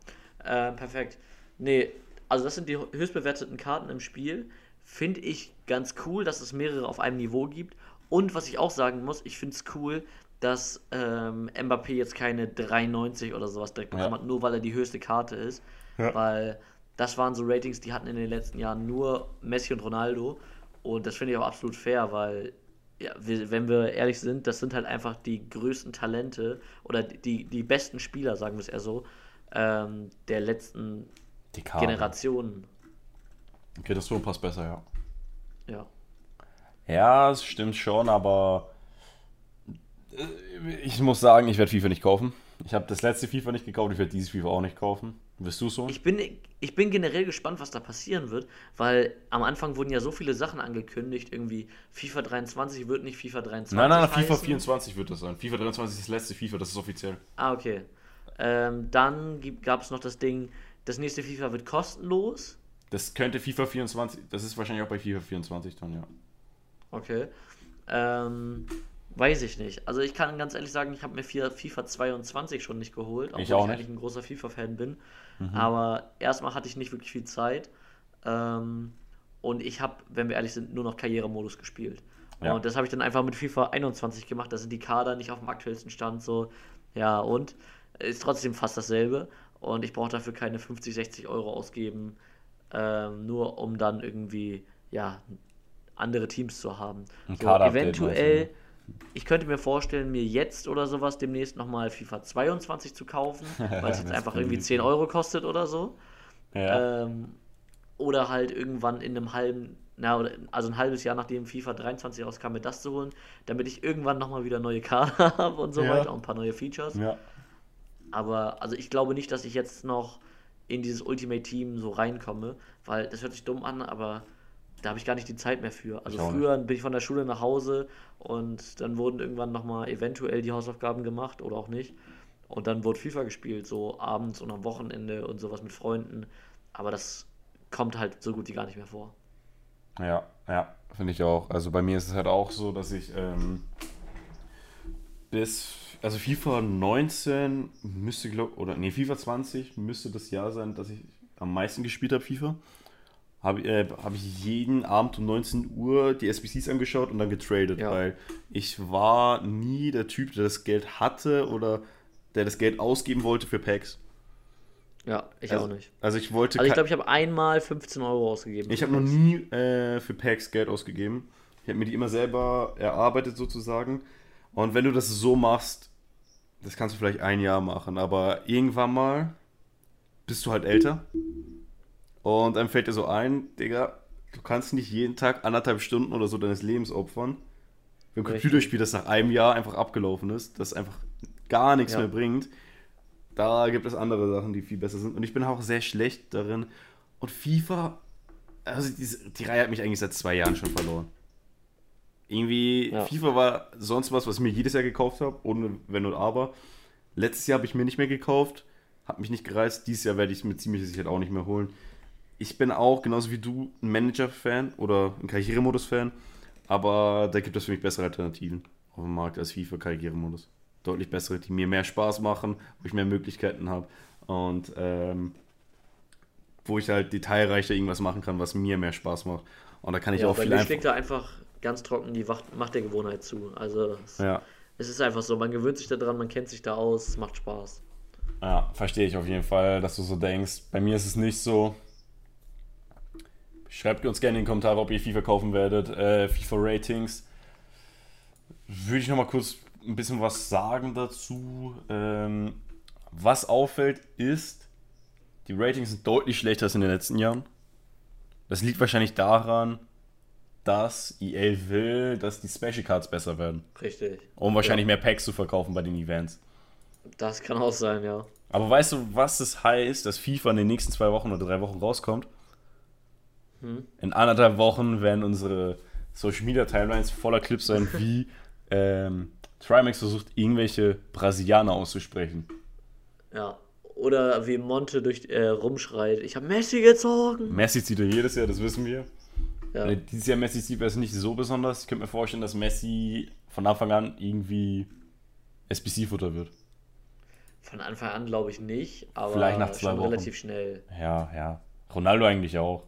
äh, perfekt. Nee, also das sind die höchst bewerteten Karten im Spiel. Finde ich ganz cool, dass es mehrere auf einem Niveau gibt. Und was ich auch sagen muss, ich finde es cool, dass ähm, Mbappé jetzt keine 93 oder sowas direkt bekommen Ja. hat, nur weil er die höchste Karte ist. Ja. Weil das waren so Ratings, die hatten in den letzten Jahren nur Messi und Ronaldo. Und das finde ich auch absolut fair, weil, ja, wir, wenn wir ehrlich sind, das sind halt einfach die größten Talente oder die, die besten Spieler, sagen wir es eher so, ähm, der letzten. Generationen. Okay, das Ton passt besser, ja. Ja. Ja, es stimmt schon, aber äh, ich muss sagen, ich werde FIFA nicht kaufen. Ich habe das letzte FIFA nicht gekauft, ich werde dieses FIFA auch nicht kaufen. Wirst du so? Ich bin, ich bin generell gespannt, was da passieren wird, weil am Anfang wurden ja so viele Sachen angekündigt, irgendwie FIFA 23 wird nicht FIFA 23 nein, nein, nein, FIFA heißen. 24 wird das sein. FIFA 23 ist das letzte FIFA, das ist offiziell. Ah, okay. Ähm, dann gab es noch das Ding, das nächste FIFA wird kostenlos. Das könnte FIFA 24, das ist wahrscheinlich auch bei FIFA 24 dann, ja. Okay. Ähm, weiß ich nicht. Also ich kann ganz ehrlich sagen, ich habe mir FIFA FIFA 22 schon nicht geholt, obwohl Ich auch ich nicht. eigentlich ein großer FIFA-Fan bin. Mhm. Aber erstmal hatte ich nicht wirklich viel Zeit. Ähm, und ich habe, wenn wir ehrlich sind, nur noch Karrieremodus gespielt. Ja. Und das habe ich dann einfach mit FIFA 21 gemacht. Da sind die Kader nicht auf dem aktuellsten Stand. So, ja, und ist trotzdem fast dasselbe. Und ich brauche dafür keine 50, 60 Euro ausgeben, ähm, nur um dann irgendwie, ja, andere Teams zu haben. Ein So, eventuell, meinst ich könnte mir vorstellen, mir jetzt oder sowas demnächst nochmal FIFA 22 zu kaufen, weil es jetzt einfach irgendwie ich 10 Euro kostet oder so. Ja. Ähm, oder halt irgendwann in einem halben, na, oder, also ein halbes Jahr nachdem FIFA 23 rauskam, mir das zu holen, damit ich irgendwann nochmal wieder neue Kader habe und so Ja. weiter und ein paar neue Features. ja. Aber also ich glaube nicht, dass ich jetzt noch in dieses Ultimate Team so reinkomme, weil das hört sich dumm an, aber da habe ich gar nicht die Zeit mehr für. Also früher bin ich von der Schule nach Hause und dann wurden irgendwann nochmal eventuell die Hausaufgaben gemacht oder auch nicht. Und dann wurde FIFA gespielt, so abends und am Wochenende und sowas mit Freunden. Aber das kommt halt so gut wie gar nicht mehr vor. Ja, ja, finde ich auch. Also bei mir ist es halt auch so, dass ich ähm, bis, also FIFA 19 müsste, glaube oder nee, FIFA 20 müsste das Jahr sein, dass ich am meisten gespielt habe, FIFA. Habe äh, hab ich jeden Abend um 19 Uhr die SBCs angeschaut und dann getradet, Ja. weil ich war nie der Typ, der das Geld hatte oder der das Geld ausgeben wollte für Packs. Ja, ich Also, auch nicht. also ich wollte Also ich glaube, ich habe einmal 15 Euro ausgegeben. ich habe noch nie äh, für Packs Geld ausgegeben. Ich habe mir die immer selber erarbeitet sozusagen. Und wenn du das so machst, das kannst du vielleicht ein Jahr machen, aber irgendwann mal bist du halt älter. Und dann fällt dir so ein, Digga, du kannst nicht jeden Tag anderthalb Stunden oder so deines Lebens opfern. Für ein. Computerspiel, das nach einem Jahr einfach abgelaufen ist, das einfach gar nichts Ja. mehr bringt. Da gibt es andere Sachen, die viel besser sind. Und ich bin auch sehr schlecht darin. Und FIFA, also diese, die Reihe hat mich eigentlich seit zwei Jahren schon verloren. Irgendwie, Ja. FIFA war sonst was, was ich mir jedes Jahr gekauft habe, ohne Wenn und Aber. Letztes Jahr habe ich mir nicht mehr gekauft, hat mich nicht gereizt. Dieses Jahr werde ich es mir ziemlich sicher auch nicht mehr holen. Ich bin auch, genauso wie du, ein Manager-Fan oder ein Karrieremodus-Fan. Aber da gibt es für mich bessere Alternativen auf dem Markt als FIFA-Karrieremodus. Deutlich bessere, die mir mehr Spaß machen, wo ich mehr Möglichkeiten habe. Und ähm, wo ich halt detailreicher irgendwas machen kann, was mir mehr Spaß macht. Und da kann ich ja, auch viel einfach. schlägt da einfach ganz trocken die Macht der Gewohnheit zu. Also es, Ja, es ist einfach so, man gewöhnt sich daran, man kennt sich da aus, es macht Spaß. ja, verstehe ich auf jeden Fall, dass du so denkst. Bei mir ist es nicht so. Schreibt uns gerne in die Kommentare, ob ihr FIFA kaufen werdet. Äh, FIFA-Ratings. Würde ich nochmal kurz ein bisschen was sagen dazu. Ähm, was auffällt, ist, die Ratings sind deutlich schlechter als in den letzten Jahren. Das liegt wahrscheinlich daran, dass EA will, dass die Special Cards besser werden. Richtig. Um wahrscheinlich ja. mehr Packs zu verkaufen bei den Events. Das kann auch sein, ja. Aber weißt du, was es heißt, dass FIFA in den nächsten zwei Wochen oder drei Wochen rauskommt? Hm? In anderthalb Wochen werden unsere Social Media Timelines voller Clips sein, wie ähm, Trimax versucht, irgendwelche Brasilianer auszusprechen. Ja. Oder wie Monte durch äh, rumschreit, ich habe Messi gezogen. Messi zieht er jedes Jahr, das wissen wir. Ja. Äh, dieses Jahr Messi sieht es nicht so besonders. Ich könnte mir vorstellen, dass Messi von Anfang an irgendwie SBC-Futter wird. Von Anfang an glaube ich nicht, aber Vielleicht nach zwei Wochen. relativ schnell. Ja, ja. Ronaldo eigentlich auch.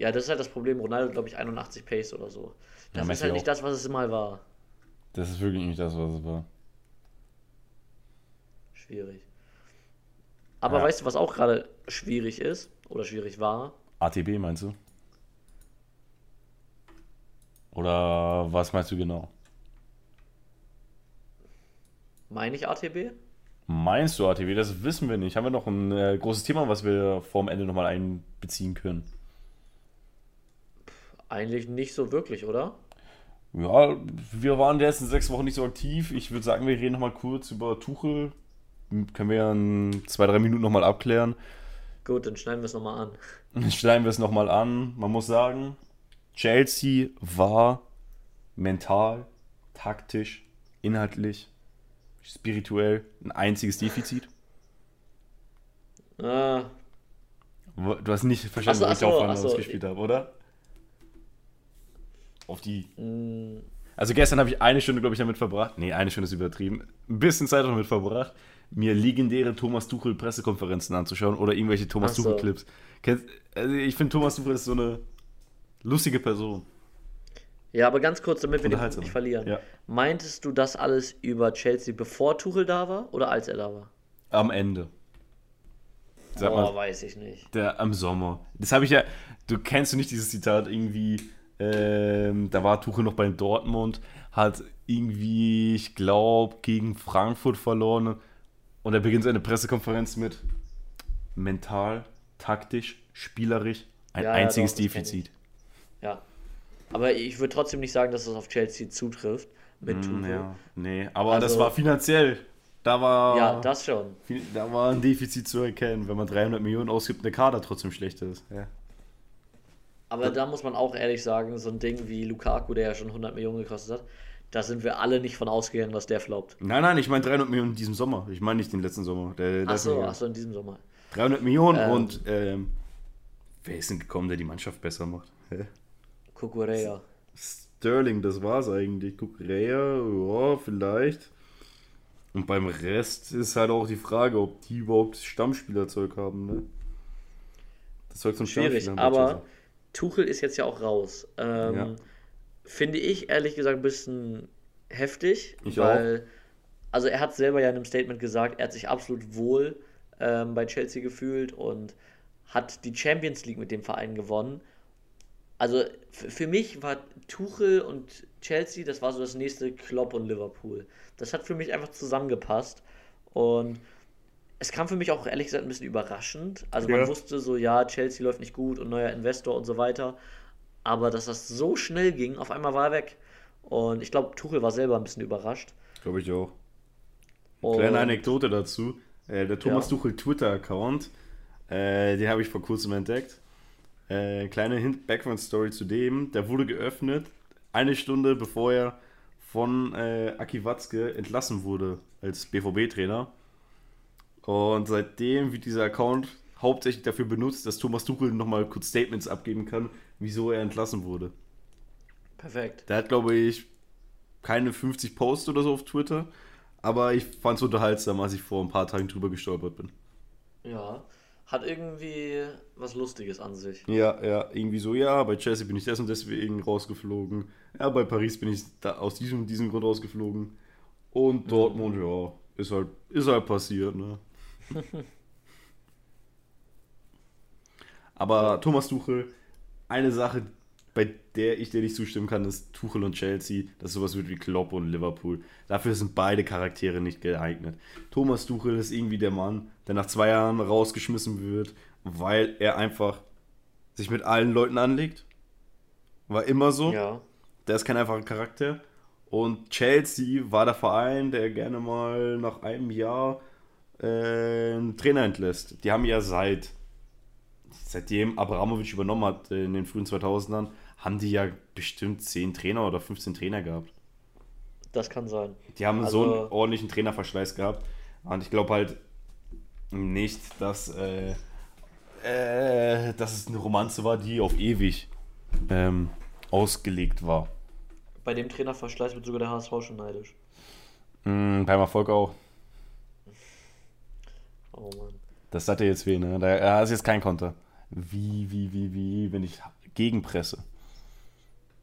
Ja, das ist halt das Problem. Ronaldo, glaube ich, 81 Pace oder so. Das ja, ist halt nicht das, was es mal war. Das ist wirklich nicht das, was es war. Schwierig. Aber ja. weißt du, was auch gerade schwierig ist oder schwierig war? ATB meinst du? Oder was meinst du genau? Meine ich ATB? Meinst du ATB? Das wissen wir nicht. Haben wir noch ein äh, großes Thema, was wir vorm Ende nochmal einbeziehen können? Eigentlich nicht so wirklich, oder? Ja, wir waren die ersten sechs Wochen nicht so aktiv. Ich würde sagen, wir reden nochmal kurz über Tuchel. Können wir ja in zwei, drei Minuten nochmal abklären. Gut, dann schneiden wir es nochmal an. Dann schneiden wir es nochmal an. Man muss sagen, Chelsea war mental, taktisch, inhaltlich, spirituell ein einziges Defizit. Ah. Du hast nicht verstanden, wo ich auf so, gespielt habe, oder? Auf die. Mm. Also gestern habe ich eine Stunde, glaube ich, damit verbracht. Nee, eine Stunde ist übertrieben. Ein bisschen Zeit damit verbracht, mir legendäre Thomas Tuchel Pressekonferenzen anzuschauen oder irgendwelche Thomas Tuchel Clips. Also ich finde Thomas Tuchel ist so eine lustige Person. Ja, aber ganz kurz, damit wir den Punkt nicht verlieren. Ja. Meintest du das alles über Chelsea, bevor Tuchel da war oder als er da war? Am Ende. Sag Boah, mal, weiß ich nicht. Der am Sommer. Das habe ich ja. Du kennst du nicht dieses Zitat irgendwie. Ähm, da war Tuchel noch bei Dortmund, hat irgendwie, ich glaube, gegen Frankfurt verloren. Und er beginnt seine Pressekonferenz mit mental, taktisch, spielerisch, ein ja, einziges ja, doch, Defizit. Ja, aber ich würde trotzdem nicht sagen, dass das auf Chelsea zutrifft mit mm, Tuchel. Ja, nee, aber also, das war finanziell. Da war, ja, das schon. Da war ein Defizit zu erkennen, wenn man 300 Millionen ausgibt, der Kader trotzdem schlecht ist. Ja. Aber da, muss man auch ehrlich sagen, so ein Ding wie Lukaku, der ja schon 100 Millionen gekostet hat, da sind wir alle nicht von ausgegangen, dass der floppt. Nein, nein, ich meine 300 Millionen in diesem Sommer. Ich meine nicht den letzten Sommer. Der, ach so, ach so, in diesem Sommer. 300 Millionen ähm, und ähm, wer ist denn gekommen, der die Mannschaft besser macht? Hä? Kukurea. Sterling, das war's eigentlich. Kukurea, ja, vielleicht. Und beim Rest ist halt auch die Frage, ob die überhaupt Stammspielerzeug haben, ne? Das Zeug zum Schwierig, aber Tuchel ist jetzt ja auch raus. Ähm, ja. Finde ich ehrlich gesagt ein bisschen heftig, ich weil, auch. also er hat selber ja in einem Statement gesagt, er hat sich absolut wohl ähm, bei Chelsea gefühlt und hat die Champions League mit dem Verein gewonnen also für mich war Tuchel und Chelsea, das war so das nächste Klopp und Liverpool. Das hat für mich einfach zusammengepasst. Und es kam für mich auch ehrlich gesagt ein bisschen überraschend. Also ja. man wusste so, ja, Chelsea läuft nicht gut und neuer Investor und so weiter. Aber dass das so schnell ging, auf einmal war er weg. Und ich glaube, Tuchel war selber ein bisschen überrascht. Glaube ich auch. Und Kleine Anekdote dazu. Äh, der Thomas ja. Tuchel Twitter-Account, äh, den habe ich vor kurzem entdeckt. Äh, kleine Background-Story zu dem. Der wurde geöffnet eine Stunde bevor er von äh, Aki Watzke entlassen wurde als BVB-Trainer. Und seitdem wird dieser Account hauptsächlich dafür benutzt, dass Thomas Tuchel nochmal kurz Statements abgeben kann, wieso er entlassen wurde. Perfekt. Der hat, glaube ich, keine 50 Posts oder so auf Twitter, aber ich fand es unterhaltsam, als ich vor ein paar Tagen drüber gestolpert bin. Ja, hat irgendwie was Lustiges an sich. Ja, ja, irgendwie so, ja, bei Chelsea bin ich des und deswegen rausgeflogen. Ja, bei Paris bin ich da aus diesem diesem Grund rausgeflogen. Und mhm. Dortmund, mhm. ja, ist halt, ist halt passiert, ne? Aber Thomas Tuchel, eine Sache, bei der ich dir nicht zustimmen kann, ist Tuchel und Chelsea, dass sowas wird wie Klopp und Liverpool. Dafür sind beide Charaktere nicht geeignet. Thomas Tuchel ist irgendwie der Mann, der nach zwei Jahren rausgeschmissen wird, weil er einfach sich mit allen Leuten anlegt. War immer so. Ja. Der ist kein einfacher Charakter. Und Chelsea war der Verein, der gerne mal nach einem Jahr äh, Trainer entlässt. Die haben ja seit seitdem Abramovic übernommen hat in den frühen 2000ern, haben die ja bestimmt 10 Trainer oder 15 Trainer gehabt. Das kann sein. Die haben Also- so einen ordentlichen Trainerverschleiß gehabt. Und ich glaube halt nicht, dass, äh, äh, dass es eine Romanze war, die auf ewig ähm, ausgelegt war. Bei dem Trainerverschleiß wird sogar der HSV schon neidisch. Mm, beim Erfolg auch. Oh Mann. Das hat er jetzt weh, ne? Da er ist jetzt kein Konter. Wie, wie, wie, wie, wenn ich gegenpresse.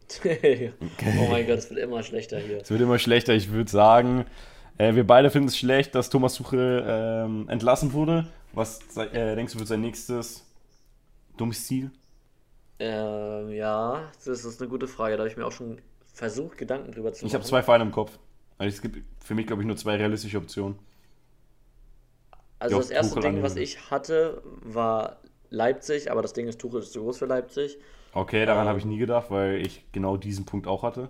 oh mein Gott, es wird immer schlechter hier. Es wird immer schlechter. Ich würde sagen, äh, wir beide finden es schlecht, dass Thomas Tuchel ähm, entlassen wurde. Was äh, denkst du, wird sein nächstes dummes Ziel? Ähm, ja, das ist eine gute Frage. Da habe ich mir auch schon versucht, Gedanken drüber zu machen. Ich habe zwei Vereine im Kopf. Also es gibt für mich, glaube ich, nur zwei realistische Optionen. Also Ja, das erste Tuchel Ding, was ich hatte, war Leipzig, aber das Ding ist, Tuchel ist zu groß für Leipzig. Okay, daran Ähm. habe ich nie gedacht, weil ich genau diesen Punkt auch hatte.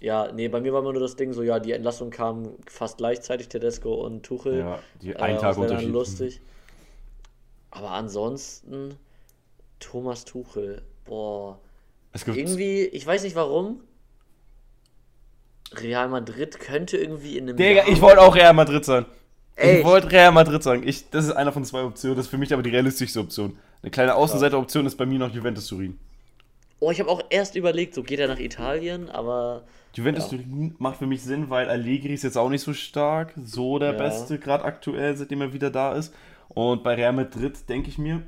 Ja, nee, bei mir war immer nur das Ding so, ja, die Entlassung kam fast gleichzeitig, Tedesco und Tuchel. Ja, die Äh, einen das Tag Unterschied. lustig. Aber ansonsten, Thomas Tuchel, boah. Es gibt, Irgendwie, ich weiß nicht warum. Real Madrid könnte irgendwie in einem Digga, ich wollte auch Real Madrid sein. Ey. Ich wollte Real Madrid sagen. Ich, das ist einer von zwei Optionen. Das ist für mich aber die realistischste Option. Eine kleine Außenseiteroption ist bei mir noch Juventus Turin. Oh, ich habe auch erst überlegt, so geht er nach Italien, aber Juventus Ja. Turin macht für mich Sinn, weil Allegri ist jetzt auch nicht so stark. So der Ja. Beste, gerade aktuell, seitdem er wieder da ist. Und bei Real Madrid denke ich mir,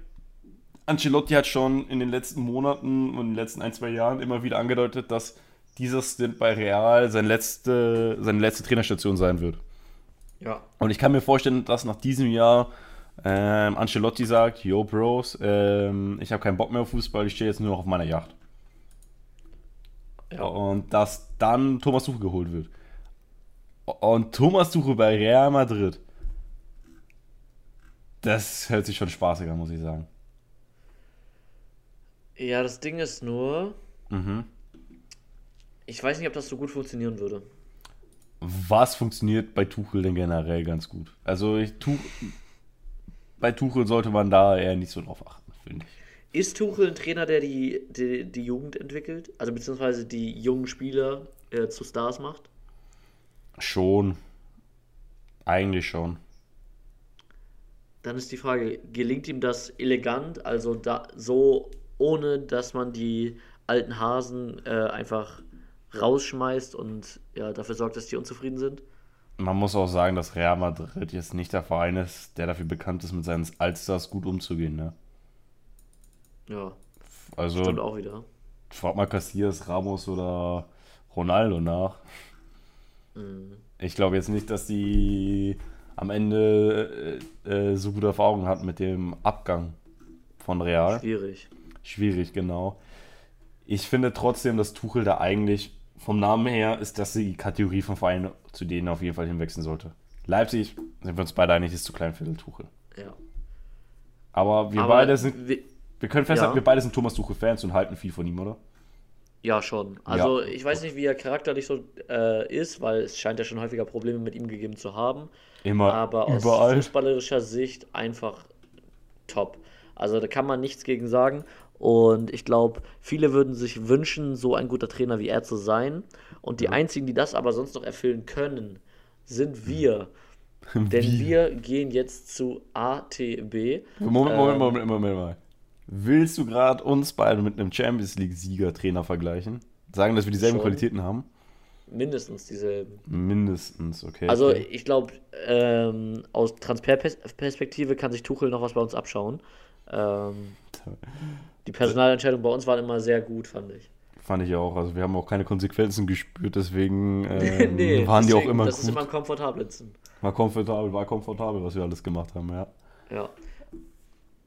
Ancelotti hat schon in den letzten Monaten und in den letzten ein, zwei Jahren immer wieder angedeutet, dass dieser Stint bei Real sein letzte, seine letzte Trainerstation sein wird. Ja. Und ich kann mir vorstellen, dass nach diesem Jahr ähm, Ancelotti sagt, yo Bros, ähm, ich habe keinen Bock mehr auf Fußball, ich stehe jetzt nur noch auf meiner Yacht. Ja. Und dass dann Thomas Tuchel geholt wird. Und Thomas Tuchel bei Real Madrid, das hört sich schon spaßig an, muss ich sagen. Ja, das Ding ist nur, Mhm. ich weiß nicht, ob das so gut funktionieren würde. Was funktioniert bei Tuchel denn generell ganz gut? Also ich, tu, bei Tuchel sollte man da eher nicht so drauf achten, finde ich. Ist Tuchel ein Trainer, der die, die, die Jugend entwickelt? Also beziehungsweise die jungen Spieler äh, zu Stars macht? Schon. Eigentlich schon. Dann ist die Frage, gelingt ihm das elegant, also da, so ohne dass man die alten Hasen äh, einfach rausschmeißt und ja, dafür sorgt, dass die unzufrieden sind? Man muss auch sagen, dass Real Madrid jetzt nicht der Verein ist, der dafür bekannt ist, mit seinen Allstars gut umzugehen. Ne? Ja, Also stimmt auch wieder. frag mal Casillas, Ramos oder Ronaldo nach. Mhm. Ich glaube jetzt nicht, dass die am Ende äh, äh, so gute Erfahrungen hatten mit dem Abgang von Real. Schwierig. Schwierig, genau. Ich finde trotzdem, dass Tuchel da eigentlich vom Namen her ist das die Kategorie von Vereinen, zu denen auf jeden Fall hinwechseln sollte. Leipzig, sind wir uns beide einig, ist zu klein für den Tuchel. Ja. Aber wir Aber beide sind, wir- wir können festhalten, Ja. wir beide sind Thomas Tuchel-Fans und halten viel von ihm, oder? Ja, schon. Also ich weiß nicht, wie er charakterlich so äh, ist, weil es scheint ja schon häufiger Probleme mit ihm gegeben zu haben. Immer, Aber aus überall. fußballerischer Sicht einfach top. Also da kann man nichts gegen sagen. Und ich glaube, viele würden sich wünschen, so ein guter Trainer wie er zu sein. Und die einzigen, die das aber sonst noch erfüllen können, sind wir. Denn wir gehen jetzt zu ATB. Moment, Moment, Ähm, Moment, Moment mal. Willst du gerade uns beide mit einem Champions League-Sieger-Trainer vergleichen? Sagen, dass wir dieselben Schon. Qualitäten haben? Mindestens dieselben. Mindestens, okay. Also okay. ich glaube, ähm, aus Transferperspektive kann sich Tuchel noch was bei uns abschauen. Ähm, die Personalentscheidungen bei uns waren immer sehr gut, fand ich. Fand ich auch. Also wir haben auch keine Konsequenzen gespürt, deswegen ähm, waren die auch deswegen, immer das ist gut. immer am komfortabelsten. War komfortabel, war komfortabel, was wir alles gemacht haben, ja. Ja.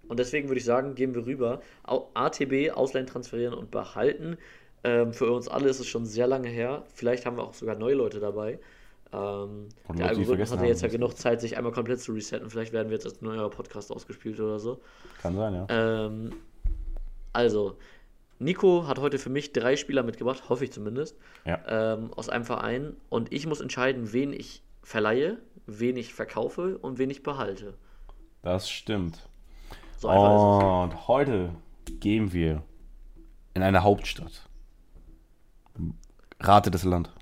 Und deswegen würde ich sagen, gehen wir rüber. ATB, Ausleihen transferieren und behalten. Ähm, für uns alle ist es schon sehr lange her. Vielleicht haben wir auch sogar neue Leute dabei. Ähm, der Algorithmus hatte jetzt ja genug Zeit, sich einmal komplett zu resetten. Vielleicht werden wir jetzt als neuer Podcast ausgespielt oder so. Kann sein, ja. Ähm, Also, Nico hat heute für mich drei Spieler mitgebracht, hoffe ich zumindest, Ja. ähm, aus einem Verein. Und ich muss entscheiden, wen ich verleihe, wen ich verkaufe und wen ich behalte. Das stimmt. So einfach ist Und heute gehen wir in eine Hauptstadt. Rate das Land.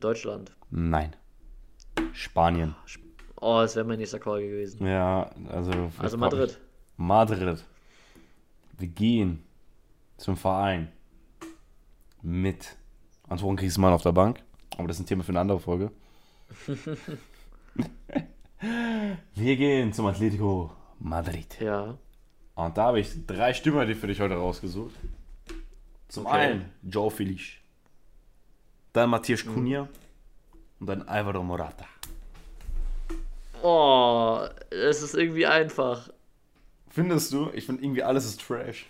Deutschland. Nein. Spanien. Oh, das wäre mein nächster Call gewesen. Ja, also. Also Madrid. Madrid. Wir gehen zum Verein mit Antoine Griezmann auf der Bank. Aber das ist ein Thema für eine andere Folge. Wir gehen zum Atletico Madrid. Ja. Und da habe ich drei Stürmer die für dich heute rausgesucht. Zum Okay. einen Joe Felix. Dann Matthias Cunha. Und dann Alvaro Morata. Oh, es ist irgendwie einfach. Findest du? Ich finde irgendwie alles ist Trash.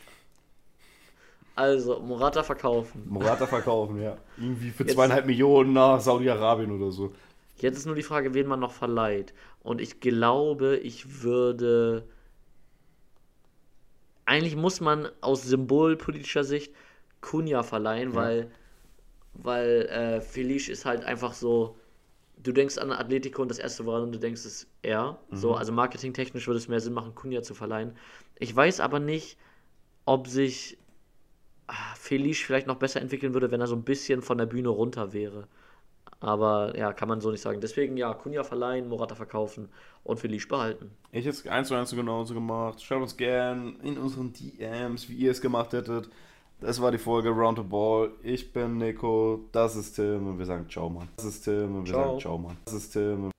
Also, Morata verkaufen. Morata verkaufen, ja. Irgendwie für Jetzt- zweieinhalb Millionen nach Saudi-Arabien oder so. Jetzt ist nur die Frage, wen man noch verleiht. Und ich glaube, ich würde. Eigentlich muss man aus symbolpolitischer Sicht Cunha verleihen, weil, weil äh, Felice ist halt einfach so. Du denkst an Atletico und das erste, woran du denkst, ist er. So, also marketingtechnisch würde es mehr Sinn machen, Cunha zu verleihen. Ich weiß aber nicht, ob sich ah, Felice vielleicht noch besser entwickeln würde, wenn er so ein bisschen von der Bühne runter wäre. Aber ja, kann man so nicht sagen. Deswegen ja, Kunja verleihen, Morata verkaufen und Felice behalten. Ich hätte es eins zu eins so genauso gemacht. Schreibt uns gern in unseren DMs, wie ihr es gemacht hättet. Das war die Folge Round the Ball. Ich bin Nico, das ist Tim und wir sagen Ciao, Mann. Das ist Tim und wir Ciao. sagen Ciao, Mann. Das ist Tim.